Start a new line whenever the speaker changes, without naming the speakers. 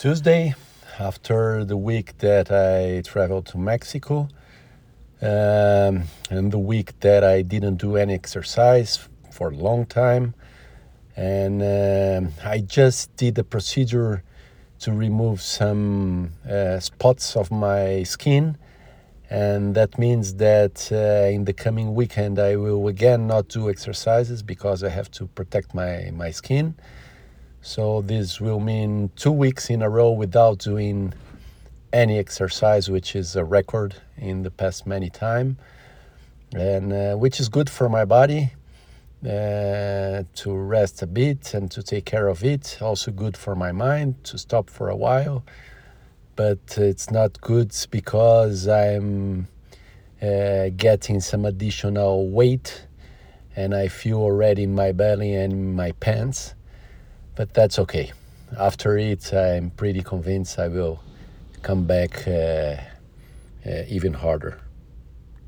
Tuesday, after the week that I traveled to Mexico, um, and the week that I didn't do any exercise for a long time, and um I just did a procedure to remove some uh, spots of my skin, and that means that uh, in the coming weekend I will again not do exercises because I have to protect my my skin. So this will mean two weeks in a row without doing any exercise, which is a record in the past many time, and uh, which is good for my body uh, to rest a bit and to take care of it. Also good for my mind to stop for a while, but it's not good because I'm uh, getting some additional weight, and I feel already in my belly and my pants but that's okay. After it, I'm pretty convinced I will come back uh, uh, even harder.